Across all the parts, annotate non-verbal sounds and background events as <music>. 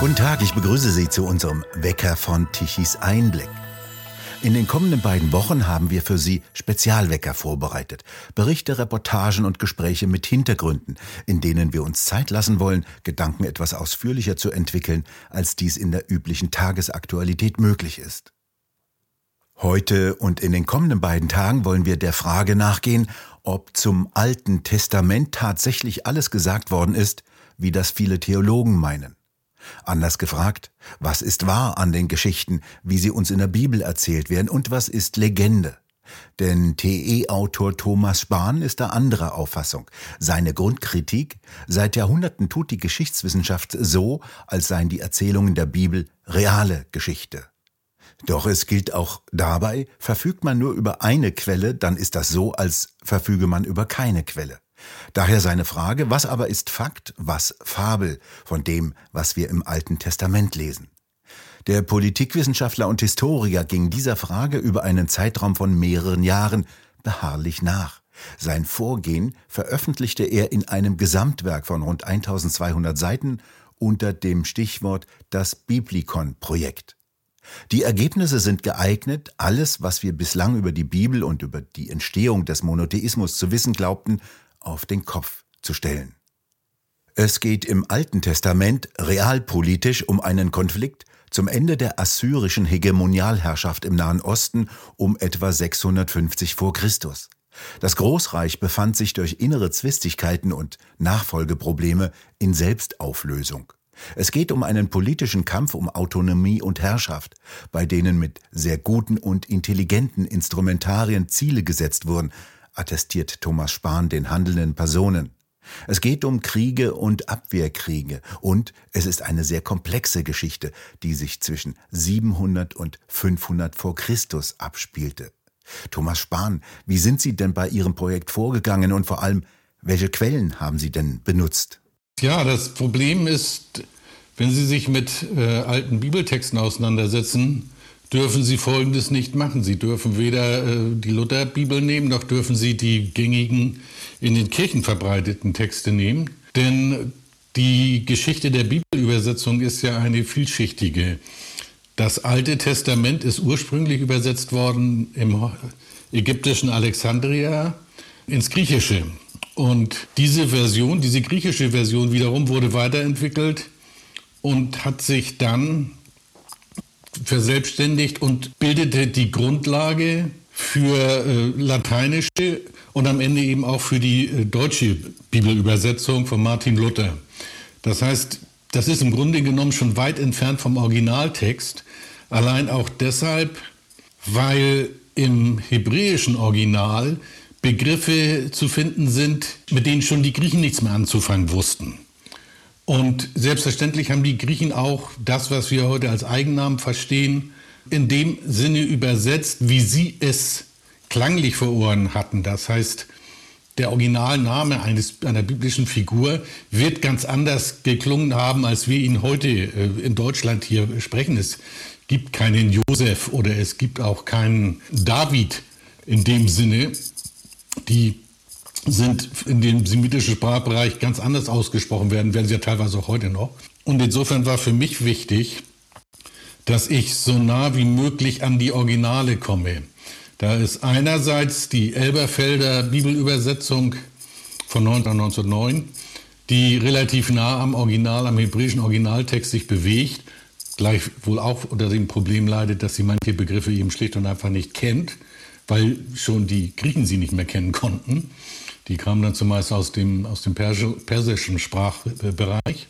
Guten Tag, ich begrüße Sie zu unserem Wecker von Tichys Einblick. In den kommenden beiden Wochen haben wir für Sie Spezialwecker vorbereitet. Berichte, Reportagen und Gespräche mit Hintergründen, in denen wir uns Zeit lassen wollen, Gedanken etwas ausführlicher zu entwickeln, als dies in der üblichen Tagesaktualität möglich ist. Heute und in den kommenden beiden Tagen wollen wir der Frage nachgehen, ob zum Alten Testament tatsächlich alles gesagt worden ist, wie das viele Theologen meinen. Anders gefragt, was ist wahr an den Geschichten, wie sie uns in der Bibel erzählt werden, und was ist Legende? Denn TE-Autor Thomas Spahn ist da anderer Auffassung. Seine Grundkritik, seit Jahrhunderten tut die Geschichtswissenschaft so, als seien die Erzählungen der Bibel reale Geschichte. Doch es gilt auch dabei, verfügt man nur über eine Quelle, dann ist das so, als verfüge man über keine Quelle. Daher seine Frage, was aber ist Fakt, was Fabel von dem, was wir im Alten Testament lesen? Der Politikwissenschaftler und Historiker ging dieser Frage über einen Zeitraum von mehreren Jahren beharrlich nach. Sein Vorgehen veröffentlichte er in einem Gesamtwerk von rund 1200 Seiten unter dem Stichwort das Biblikon-Projekt. Die Ergebnisse sind geeignet, alles, was wir bislang über die Bibel und über die Entstehung des Monotheismus zu wissen glaubten, auf den Kopf zu stellen. Es geht im Alten Testament realpolitisch um einen Konflikt zum Ende der assyrischen Hegemonialherrschaft im Nahen Osten um etwa 650 vor Christus. Das Großreich befand sich durch innere Zwistigkeiten und Nachfolgeprobleme in Selbstauflösung. Es geht um einen politischen Kampf um Autonomie und Herrschaft, bei denen mit sehr guten und intelligenten Instrumentarien Ziele gesetzt wurden, attestiert Thomas Spahn den handelnden Personen. Es geht um Kriege und Abwehrkriege und es ist eine sehr komplexe Geschichte, die sich zwischen 700 und 500 vor Christus abspielte. Thomas Spahn, wie sind Sie denn bei Ihrem Projekt vorgegangen und vor allem, welche Quellen haben Sie denn benutzt? Ja, das Problem ist, wenn Sie sich mit äh, alten Bibeltexten auseinandersetzen, dürfen Sie Folgendes nicht machen. Sie dürfen weder äh, die Lutherbibel nehmen, noch dürfen Sie die gängigen in den Kirchen verbreiteten Texte nehmen. Denn die Geschichte der Bibelübersetzung ist ja eine vielschichtige. Das Alte Testament ist ursprünglich übersetzt worden im ägyptischen Alexandria ins Griechische. Und diese Version, diese griechische Version wiederum wurde weiterentwickelt und hat sich dann verselbstständigt und bildete die Grundlage für äh, lateinische und am Ende eben auch für die äh, deutsche Bibelübersetzung von Martin Luther. Das heißt, das ist im Grunde genommen schon weit entfernt vom Originaltext, allein auch deshalb, weil im hebräischen Original Begriffe zu finden sind, mit denen schon die Griechen nichts mehr anzufangen wussten. Und selbstverständlich haben die Griechen auch das, was wir heute als Eigennamen verstehen, in dem Sinne übersetzt, wie sie es klanglich vor Ohren hatten. Das heißt, der Originalname eines, einer biblischen Figur wird ganz anders geklungen haben, als wir ihn heute äh, in Deutschland hier sprechen. Es gibt keinen Josef oder es gibt auch keinen David in dem Sinne. Die sind in dem semitischen Sprachbereich ganz anders ausgesprochen werden, werden sie ja teilweise auch heute noch. Und insofern war für mich wichtig, dass ich so nah wie möglich an die Originale komme. Da ist einerseits die Elberfelder Bibelübersetzung von 1909, die relativ nah am Original, am hebräischen Originaltext sich bewegt, gleichwohl auch unter dem Problem leidet, dass sie manche Begriffe eben schlicht und einfach nicht kennt, weil schon die Griechen sie nicht mehr kennen konnten. Die kamen dann zumeist aus dem, aus dem persischen Sprachbereich.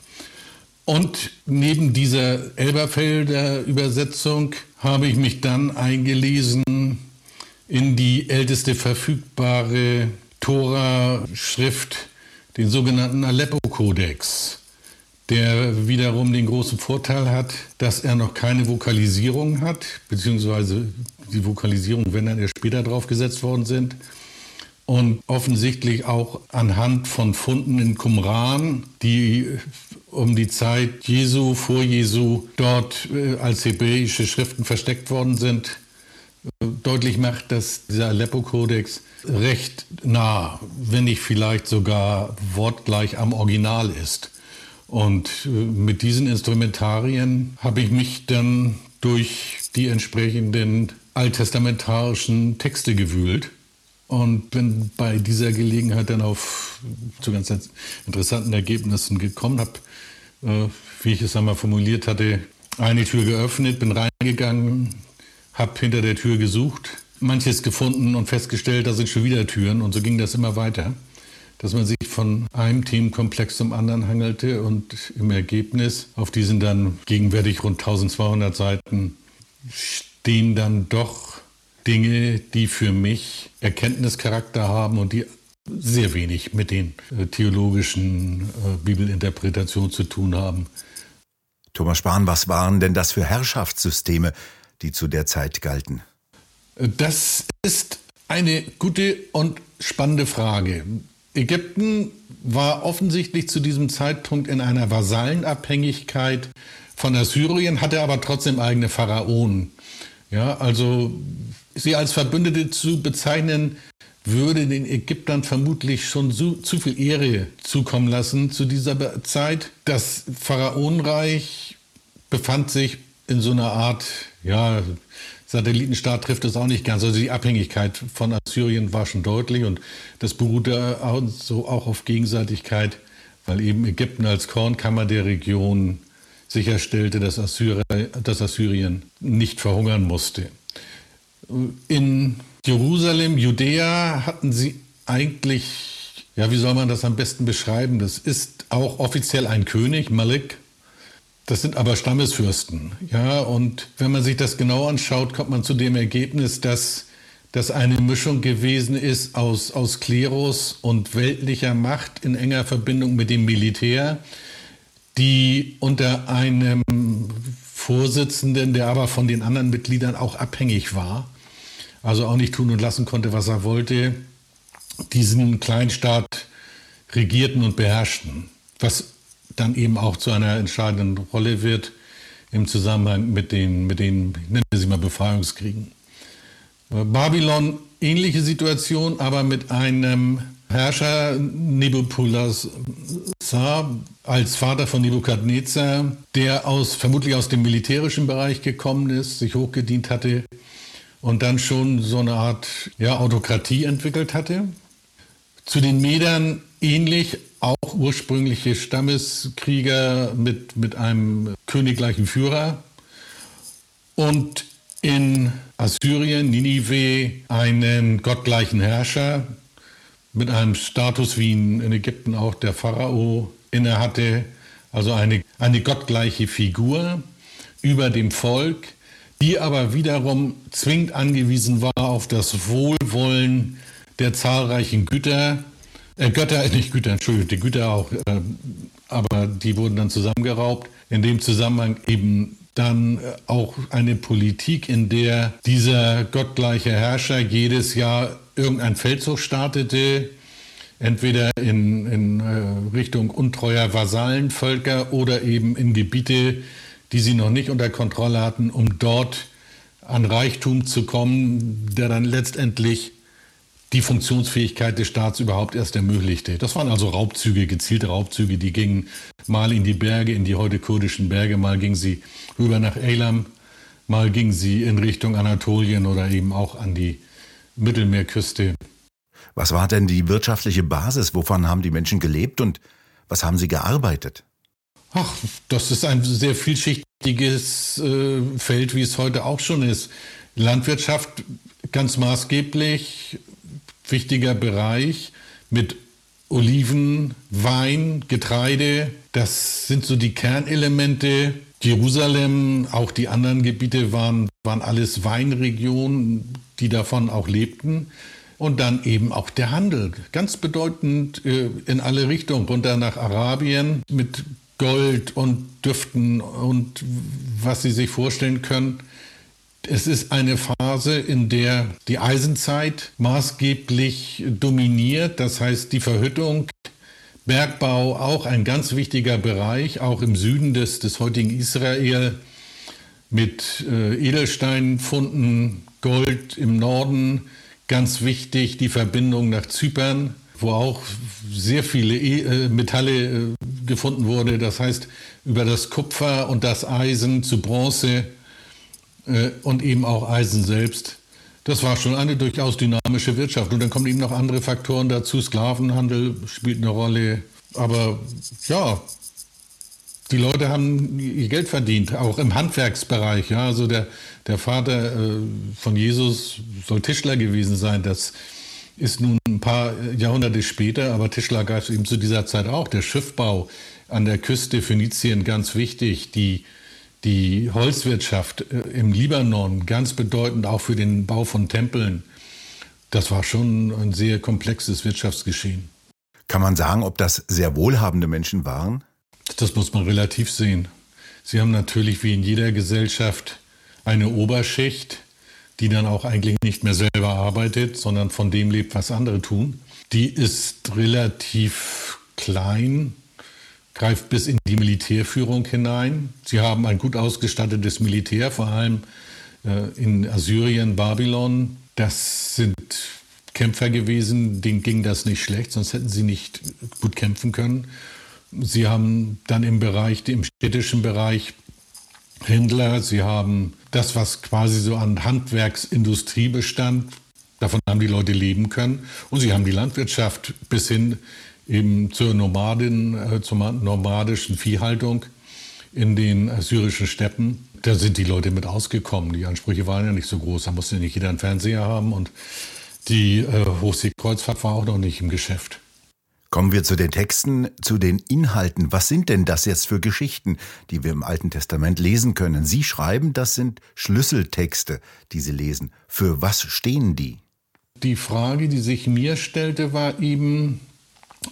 Und neben dieser Elberfelder Übersetzung habe ich mich dann eingelesen in die älteste verfügbare Tora-Schrift, den sogenannten Aleppo-Kodex, der wiederum den großen Vorteil hat, dass er noch keine Vokalisierung hat, beziehungsweise die Vokalisierung, wenn dann erst später draufgesetzt worden sind und offensichtlich auch anhand von Funden in Qumran, die um die Zeit Jesu, vor Jesu, dort äh, als hebräische Schriften versteckt worden sind, äh, deutlich macht, dass dieser Aleppo-Kodex recht nah, wenn nicht vielleicht sogar wortgleich am Original ist. Und äh, mit diesen Instrumentarien habe ich mich dann durch die entsprechenden alttestamentarischen Texte gewühlt und bin bei dieser Gelegenheit dann auf zu ganz interessanten Ergebnissen gekommen, habe, äh, wie ich es einmal formuliert hatte, eine Tür geöffnet, bin reingegangen, habe hinter der Tür gesucht, manches gefunden und festgestellt, da sind schon wieder Türen. Und so ging das immer weiter, dass man sich von einem Themenkomplex zum anderen hangelte und im Ergebnis auf diesen dann gegenwärtig rund 1200 Seiten stehen dann doch Dinge, die für mich Erkenntnischarakter haben und die sehr wenig mit den äh, theologischen äh, Bibelinterpretationen zu tun haben. Thomas Spahn, was waren denn das für Herrschaftssysteme, die zu der Zeit galten? Das ist eine gute und spannende Frage. Ägypten war offensichtlich zu diesem Zeitpunkt in einer Vasallenabhängigkeit von Assyrien, hatte aber trotzdem eigene Pharaonen. Ja, also sie als Verbündete zu bezeichnen, würde den Ägyptern vermutlich schon zu, zu viel Ehre zukommen lassen zu dieser Zeit. Das Pharaonenreich befand sich in so einer Art, ja, Satellitenstaat trifft es auch nicht ganz. Also die Abhängigkeit von Assyrien war schon deutlich und das beruhte auch, so auch auf Gegenseitigkeit, weil eben Ägypten als Kornkammer der Region sicherstellte, dass, Assyri dass Assyrien nicht verhungern musste. In Jerusalem, Judäa hatten sie eigentlich, ja, wie soll man das am besten beschreiben? Das ist auch offiziell ein König, Malik. Das sind aber Stammesfürsten, ja. Und wenn man sich das genau anschaut, kommt man zu dem Ergebnis, dass das eine Mischung gewesen ist aus, aus Klerus und weltlicher Macht in enger Verbindung mit dem Militär, die unter einem Vorsitzenden, der aber von den anderen Mitgliedern auch abhängig war, also auch nicht tun und lassen konnte, was er wollte, diesen Kleinstaat regierten und beherrschten, was dann eben auch zu einer entscheidenden Rolle wird im Zusammenhang mit den, mit den nennen wir sie mal Befreiungskriegen. Babylon ähnliche Situation, aber mit einem Herrscher Nebukadnezar als Vater von Nebukadnezar, der aus, vermutlich aus dem militärischen Bereich gekommen ist, sich hochgedient hatte und dann schon so eine Art ja, Autokratie entwickelt hatte. Zu den Medern ähnlich, auch ursprüngliche Stammeskrieger mit, mit einem königlichen Führer. Und in Assyrien, Ninive, einen gottgleichen Herrscher mit einem Status wie in Ägypten auch der Pharao innehatte, also eine, eine gottgleiche Figur über dem Volk, die aber wiederum zwingend angewiesen war auf das Wohlwollen der zahlreichen Güter, äh, Götter, <laughs> nicht Güter, Entschuldigung, die Güter auch, äh, aber die wurden dann zusammengeraubt. In dem Zusammenhang eben dann äh, auch eine Politik, in der dieser gottgleiche Herrscher jedes Jahr irgendein Feldzug startete, entweder in, in äh, Richtung untreuer Vasallenvölker oder eben in Gebiete, die sie noch nicht unter Kontrolle hatten, um dort an Reichtum zu kommen, der dann letztendlich die Funktionsfähigkeit des Staats überhaupt erst ermöglichte. Das waren also Raubzüge, gezielte Raubzüge, die gingen mal in die Berge, in die heute kurdischen Berge, mal gingen sie rüber nach Elam, mal gingen sie in Richtung Anatolien oder eben auch an die Mittelmeerküste. Was war denn die wirtschaftliche Basis? Wovon haben die Menschen gelebt und was haben sie gearbeitet? Ach, das ist ein sehr vielschichtiges äh, Feld, wie es heute auch schon ist. Landwirtschaft ganz maßgeblich, wichtiger Bereich mit Oliven, Wein, Getreide. Das sind so die Kernelemente. Jerusalem, auch die anderen Gebiete waren, waren alles Weinregionen, die davon auch lebten. Und dann eben auch der Handel, ganz bedeutend äh, in alle Richtungen, runter nach Arabien mit Gold und Düften und was Sie sich vorstellen können. Es ist eine Phase, in der die Eisenzeit maßgeblich dominiert. Das heißt, die Verhüttung, Bergbau auch ein ganz wichtiger Bereich, auch im Süden des, des heutigen Israel mit äh, Edelsteinfunden, Gold im Norden. Ganz wichtig die Verbindung nach Zypern wo auch sehr viele e Metalle äh, gefunden wurde. Das heißt, über das Kupfer und das Eisen zu Bronze äh, und eben auch Eisen selbst. Das war schon eine durchaus dynamische Wirtschaft. Und dann kommen eben noch andere Faktoren dazu. Sklavenhandel spielt eine Rolle. Aber ja, die Leute haben ihr Geld verdient, auch im Handwerksbereich. Ja, also der, der Vater äh, von Jesus soll Tischler gewesen sein. Das ist nun ein paar Jahrhunderte später, aber Tischler gab es eben zu dieser Zeit auch. Der Schiffbau an der Küste Phönizien ganz wichtig. Die, die Holzwirtschaft äh, im Libanon ganz bedeutend auch für den Bau von Tempeln. Das war schon ein sehr komplexes Wirtschaftsgeschehen. Kann man sagen, ob das sehr wohlhabende Menschen waren? Das muss man relativ sehen. Sie haben natürlich wie in jeder Gesellschaft eine Oberschicht, die dann auch eigentlich nicht mehr selber arbeitet, sondern von dem lebt, was andere tun. Die ist relativ klein, greift bis in die Militärführung hinein. Sie haben ein gut ausgestattetes Militär, vor allem äh, in Assyrien, Babylon. Das sind Kämpfer gewesen, denen ging das nicht schlecht, sonst hätten sie nicht gut kämpfen können. Sie haben dann im Bereich, im städtischen Bereich Händler, Sie haben das, was quasi so an Handwerksindustrie bestand. Davon haben die Leute leben können. Und Sie haben die Landwirtschaft bis hin eben zur Nomadin, äh, zur nomadischen Viehhaltung in den syrischen Steppen. Da sind die Leute mit ausgekommen. Die Ansprüche waren ja nicht so groß. Da musste nicht jeder einen Fernseher haben. Und die äh, Hochseekreuzfahrt war auch noch nicht im Geschäft. Kommen wir zu den Texten, zu den Inhalten. Was sind denn das jetzt für Geschichten, die wir im Alten Testament lesen können? Sie schreiben, das sind Schlüsseltexte, die Sie lesen. Für was stehen die? Die Frage, die sich mir stellte, war eben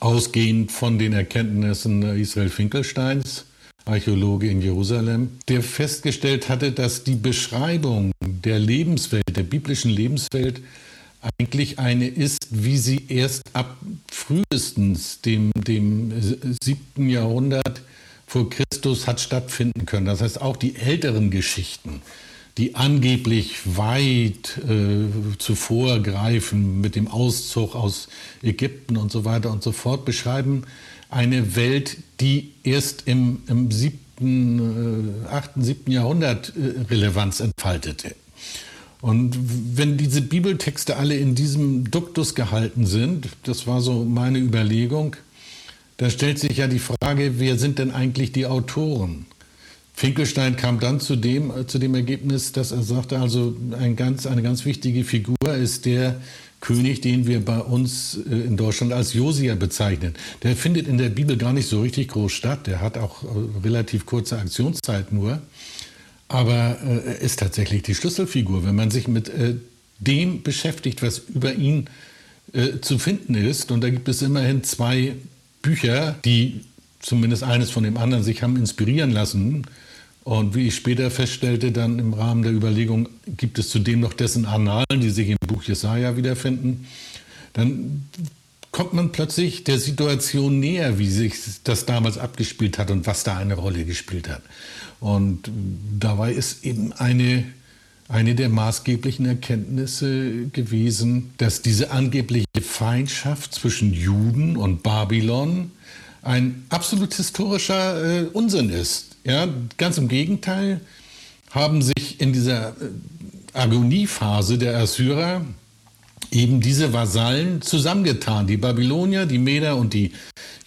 ausgehend von den Erkenntnissen Israel Finkelsteins, Archäologe in Jerusalem, der festgestellt hatte, dass die Beschreibung der Lebenswelt, der biblischen Lebenswelt, eigentlich eine ist, wie sie erst ab frühestens dem, dem siebten Jahrhundert vor Christus hat stattfinden können. Das heißt, auch die älteren Geschichten, die angeblich weit äh, zuvor greifen mit dem Auszug aus Ägypten und so weiter und so fort, beschreiben eine Welt, die erst im, im siebten, äh, achten, siebten Jahrhundert äh, Relevanz entfaltete. Und wenn diese Bibeltexte alle in diesem Duktus gehalten sind, das war so meine Überlegung, da stellt sich ja die Frage, wer sind denn eigentlich die Autoren? Finkelstein kam dann zu dem, zu dem Ergebnis, dass er sagte, also ein ganz, eine ganz wichtige Figur ist der König, den wir bei uns äh, in Deutschland als Josia bezeichnen. Der findet in der Bibel gar nicht so richtig groß statt. Der hat auch äh, relativ kurze Aktionszeit nur aber äh, er ist tatsächlich die Schlüsselfigur. Wenn man sich mit äh, dem beschäftigt, was über ihn äh, zu finden ist, und da gibt es immerhin zwei Bücher, die zumindest eines von dem anderen sich haben inspirieren lassen. Und wie ich später feststellte, dann im Rahmen der Überlegung, gibt es zudem noch dessen Annalen, die sich im Buch Jesaja wiederfinden, dann kommt man plötzlich der Situation näher, wie sich das damals abgespielt hat und was da eine Rolle gespielt hat. Und dabei ist eben eine, eine der maßgeblichen Erkenntnisse gewesen, dass diese angebliche Feindschaft zwischen Juden und Babylon ein absolut historischer äh, Unsinn ist. Ja, ganz im Gegenteil haben sich in dieser äh, Agoniephase der Assyrer eben diese Vasallen zusammengetan, die Babylonier, die Meder und die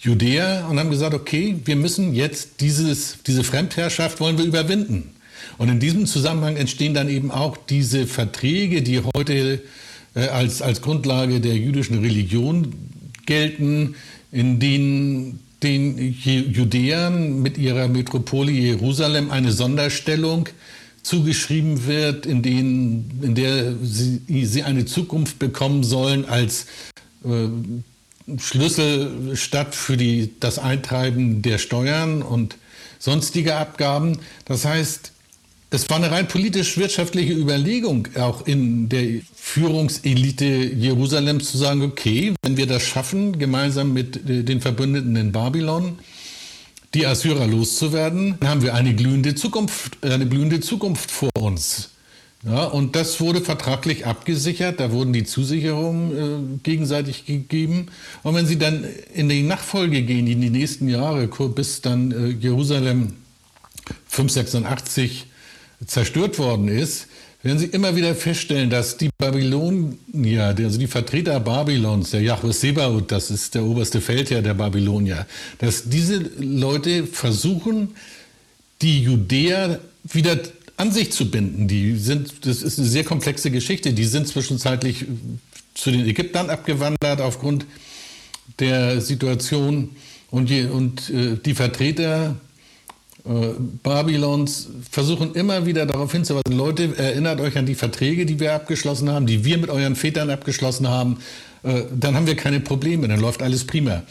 Judäer, und haben gesagt, okay, wir müssen jetzt dieses, diese Fremdherrschaft wollen wir überwinden. Und in diesem Zusammenhang entstehen dann eben auch diese Verträge, die heute äh, als, als Grundlage der jüdischen Religion gelten, in denen den Judäern mit ihrer Metropole Jerusalem eine Sonderstellung zugeschrieben wird, in, denen, in der sie, sie eine Zukunft bekommen sollen als äh, Schlüsselstadt für die, das Eintreiben der Steuern und sonstige Abgaben. Das heißt, es war eine rein politisch-wirtschaftliche Überlegung auch in der Führungselite Jerusalems zu sagen, okay, wenn wir das schaffen, gemeinsam mit äh, den Verbündeten in Babylon, die Assyrer loszuwerden, haben wir eine glühende Zukunft, eine blühende Zukunft vor uns. Ja, und das wurde vertraglich abgesichert, da wurden die Zusicherungen äh, gegenseitig gegeben. Und wenn Sie dann in die Nachfolge gehen, in die nächsten Jahre, bis dann äh, Jerusalem 586 zerstört worden ist, werden Sie immer wieder feststellen, dass die Babylonier, also die Vertreter Babylons, der Yahweh Sebaut, das ist der oberste Feldherr der Babylonier, dass diese Leute versuchen, die Judäer wieder an sich zu binden. Die sind, das ist eine sehr komplexe Geschichte. Die sind zwischenzeitlich zu den Ägyptern abgewandert aufgrund der Situation und, die, und äh, die Vertreter äh, Babylons versuchen immer wieder darauf hinzuweisen, Leute, erinnert euch an die Verträge, die wir abgeschlossen haben, die wir mit euren Vätern abgeschlossen haben, äh, dann haben wir keine Probleme, dann läuft alles prima.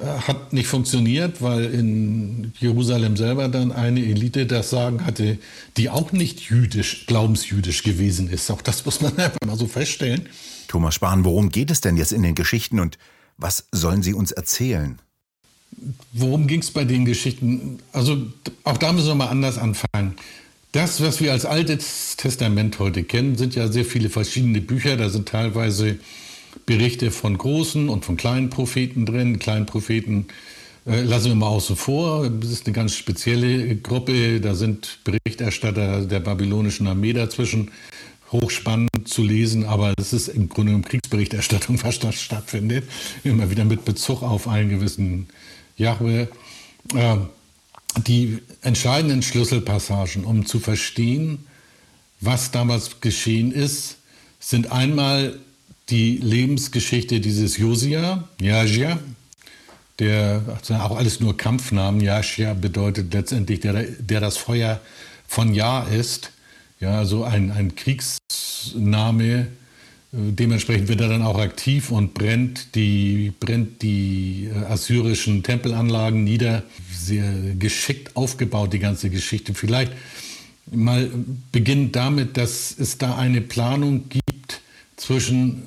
Äh, hat nicht funktioniert, weil in Jerusalem selber dann eine Elite das Sagen hatte, die auch nicht jüdisch, glaubensjüdisch gewesen ist. Auch das muss man <laughs> einfach mal so feststellen. Thomas Spahn, worum geht es denn jetzt in den Geschichten und was sollen Sie uns erzählen? Worum ging es bei den Geschichten? Also auch da müssen wir mal anders anfangen. Das, was wir als Altes Testament heute kennen, sind ja sehr viele verschiedene Bücher. Da sind teilweise Berichte von großen und von kleinen Propheten drin. Kleinen Propheten äh, lassen wir mal außen vor. Das ist eine ganz spezielle Gruppe. Da sind Berichterstatter der babylonischen Armee dazwischen. Hochspannend zu lesen, aber es ist im Grunde genommen Kriegsberichterstattung, <laughs> was da stattfindet. Immer wieder mit Bezug auf einen gewissen Jahwe, äh, die entscheidenden Schlüsselpassagen, um zu verstehen, was damals geschehen ist, sind einmal die Lebensgeschichte dieses Josia, Jasia, der auch alles nur Kampfnamen, Jasia bedeutet letztendlich, der, der das Feuer von Ja ist, ja, so ein, ein Kriegsname, Dementsprechend wird er dann auch aktiv und brennt die, brennt die äh, assyrischen Tempelanlagen nieder. Sehr geschickt aufgebaut, die ganze Geschichte. Vielleicht mal beginnt damit, dass es da eine Planung gibt zwischen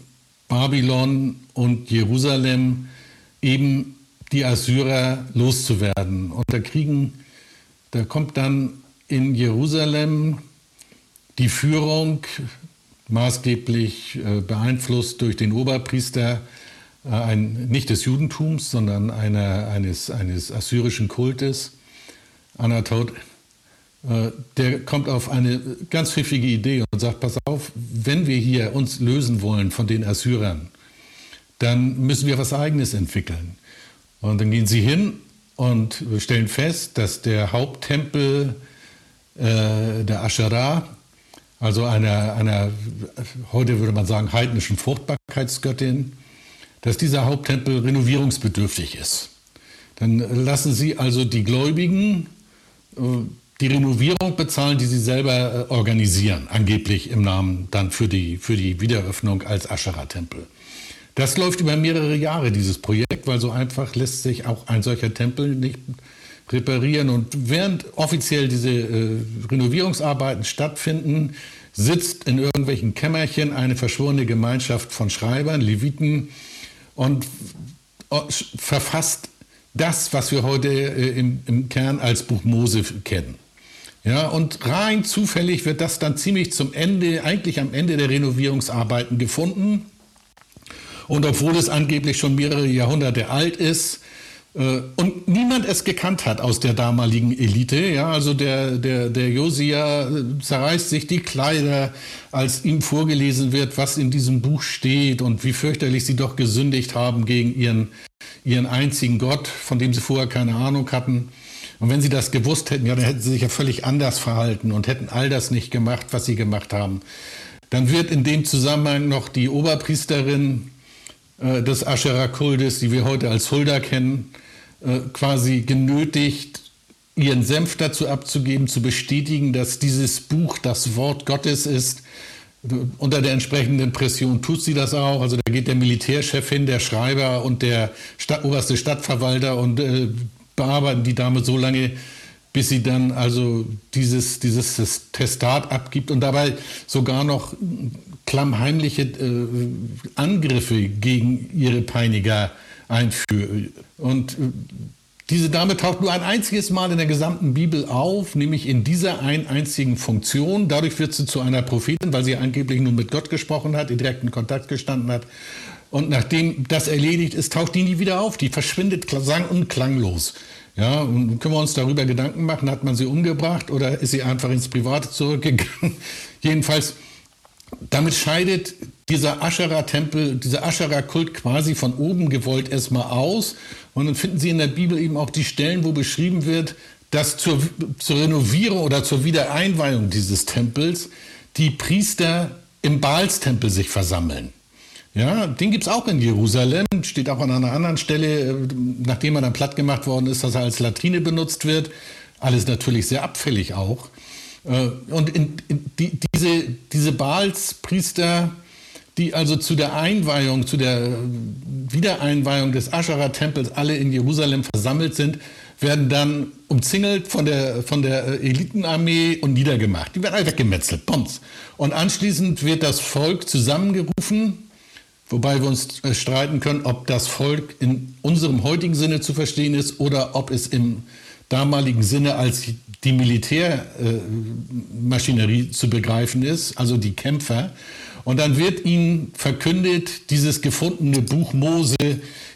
Babylon und Jerusalem, eben die Assyrer loszuwerden. Und da kriegen, da kommt dann in Jerusalem die Führung maßgeblich äh, beeinflusst durch den Oberpriester, äh, ein, nicht des Judentums, sondern einer, eines, eines assyrischen Kultes, Anatot, äh, der kommt auf eine ganz pfiffige Idee und sagt, pass auf, wenn wir hier uns lösen wollen von den Assyrern, dann müssen wir was Eigenes entwickeln. Und dann gehen sie hin und stellen fest, dass der Haupttempel äh, der Asherah, also einer, einer, heute würde man sagen, heidnischen Fruchtbarkeitsgöttin, dass dieser Haupttempel renovierungsbedürftig ist. Dann lassen Sie also die Gläubigen äh, die Renovierung bezahlen, die sie selber äh, organisieren, angeblich im Namen dann für die, für die Wiederöffnung als Aschera-Tempel. Das läuft über mehrere Jahre, dieses Projekt, weil so einfach lässt sich auch ein solcher Tempel nicht reparieren. Und während offiziell diese äh, Renovierungsarbeiten stattfinden, sitzt in irgendwelchen Kämmerchen eine verschworene Gemeinschaft von Schreibern, Leviten und äh, verfasst das, was wir heute äh, im, im Kern als Buch Mose kennen. Ja, und rein zufällig wird das dann ziemlich zum Ende, eigentlich am Ende der Renovierungsarbeiten gefunden. Und obwohl es angeblich schon mehrere Jahrhunderte alt ist, und niemand es gekannt hat aus der damaligen Elite. Ja, also der, der, der Josia äh, zerreißt sich die Kleider, als ihm vorgelesen wird, was in diesem Buch steht und wie fürchterlich sie doch gesündigt haben gegen ihren, ihren einzigen Gott, von dem sie vorher keine Ahnung hatten. Und wenn sie das gewusst hätten, ja, dann hätten sie sich ja völlig anders verhalten und hätten all das nicht gemacht, was sie gemacht haben. Dann wird in dem Zusammenhang noch die Oberpriesterin äh, des Aschera-Kultes, die wir heute als Hulda kennen, äh, quasi genötigt, ihren Senf dazu abzugeben, zu bestätigen, dass dieses Buch das Wort Gottes ist. Unter der entsprechenden Pression tut sie das auch. Also da geht der Militärchef hin, der Schreiber und der Stadt, oberste Stadtverwalter und äh, bearbeiten die Dame so lange, bis sie dann also dieses, dieses Testat abgibt und dabei sogar noch klammheimliche äh, Angriffe gegen ihre Peiniger einführt. Und äh, Diese Dame taucht nur ein einziges Mal in der gesamten Bibel auf, nämlich in dieser ein einzigen Funktion. Dadurch wird sie zu einer Prophetin, weil sie angeblich nur mit Gott gesprochen hat, in direkten Kontakt gestanden hat. Und nachdem das erledigt ist, taucht die nie wieder auf. Die verschwindet sang- und klanglos. Ja, und können wir uns darüber Gedanken machen, hat man sie umgebracht oder ist sie einfach ins Private zurückgegangen? <laughs> Jedenfalls, damit scheidet dieser Aschera-Tempel, dieser Aschera-Kult quasi von oben gewollt erstmal aus. Und dann finden Sie in der Bibel eben auch die Stellen, wo beschrieben wird, dass zur, zur Renovierung oder zur Wiedereinweihung dieses Tempels die Priester im Baalstempel sich versammeln. Ja, den gibt es auch in Jerusalem, steht auch an einer anderen Stelle, äh, nachdem er dann platt gemacht worden ist, dass er als Latrine benutzt wird. Alles natürlich sehr abfällig auch. Äh, und in, in die, diese, diese Baalspriester, die also zu der Einweihung, zu der Wiedereinweihung des Aschera-Tempels alle in Jerusalem versammelt sind, werden dann umzingelt von der, von der äh, Elitenarmee und niedergemacht. Die werden alle weggemetzelt, Bums. Und anschließend wird das Volk zusammengerufen, Wobei wir uns äh, streiten können, ob das Volk in unserem heutigen Sinne zu verstehen ist oder ob es im damaligen Sinne als die Militärmaschinerie äh, zu begreifen ist, also die Kämpfer. Und dann wird ihnen verkündet, dieses gefundene Buch Mose,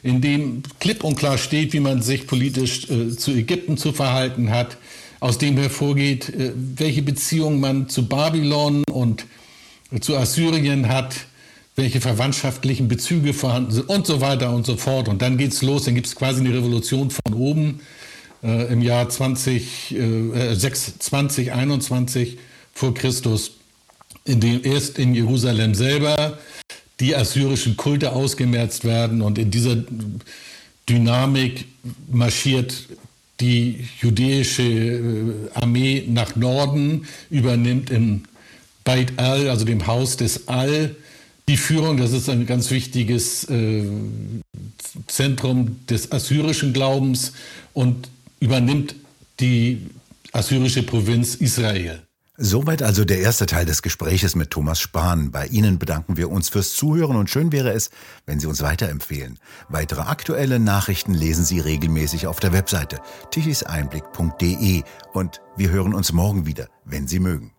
in dem klipp und klar steht, wie man sich politisch äh, zu Ägypten zu verhalten hat, aus dem hervorgeht, äh, welche Beziehungen man zu Babylon und äh, zu Assyrien hat, welche verwandtschaftlichen Bezüge vorhanden sind und so weiter und so fort. Und dann geht's los, dann gibt es quasi eine Revolution von oben äh, im Jahr 20, äh, 6, 2021 vor Christus, in dem erst in Jerusalem selber die assyrischen Kulte ausgemerzt werden und in dieser Dynamik marschiert die jüdische äh, Armee nach Norden, übernimmt in Beit Al, also dem Haus des Al, die Führung, das ist ein ganz wichtiges äh, Zentrum des assyrischen Glaubens und übernimmt die assyrische Provinz Israel. Soweit also der erste Teil des Gespräches mit Thomas Spahn. Bei Ihnen bedanken wir uns fürs Zuhören und schön wäre es, wenn Sie uns weiterempfehlen. Weitere aktuelle Nachrichten lesen Sie regelmäßig auf der Webseite tichiseinblick.de und wir hören uns morgen wieder, wenn Sie mögen.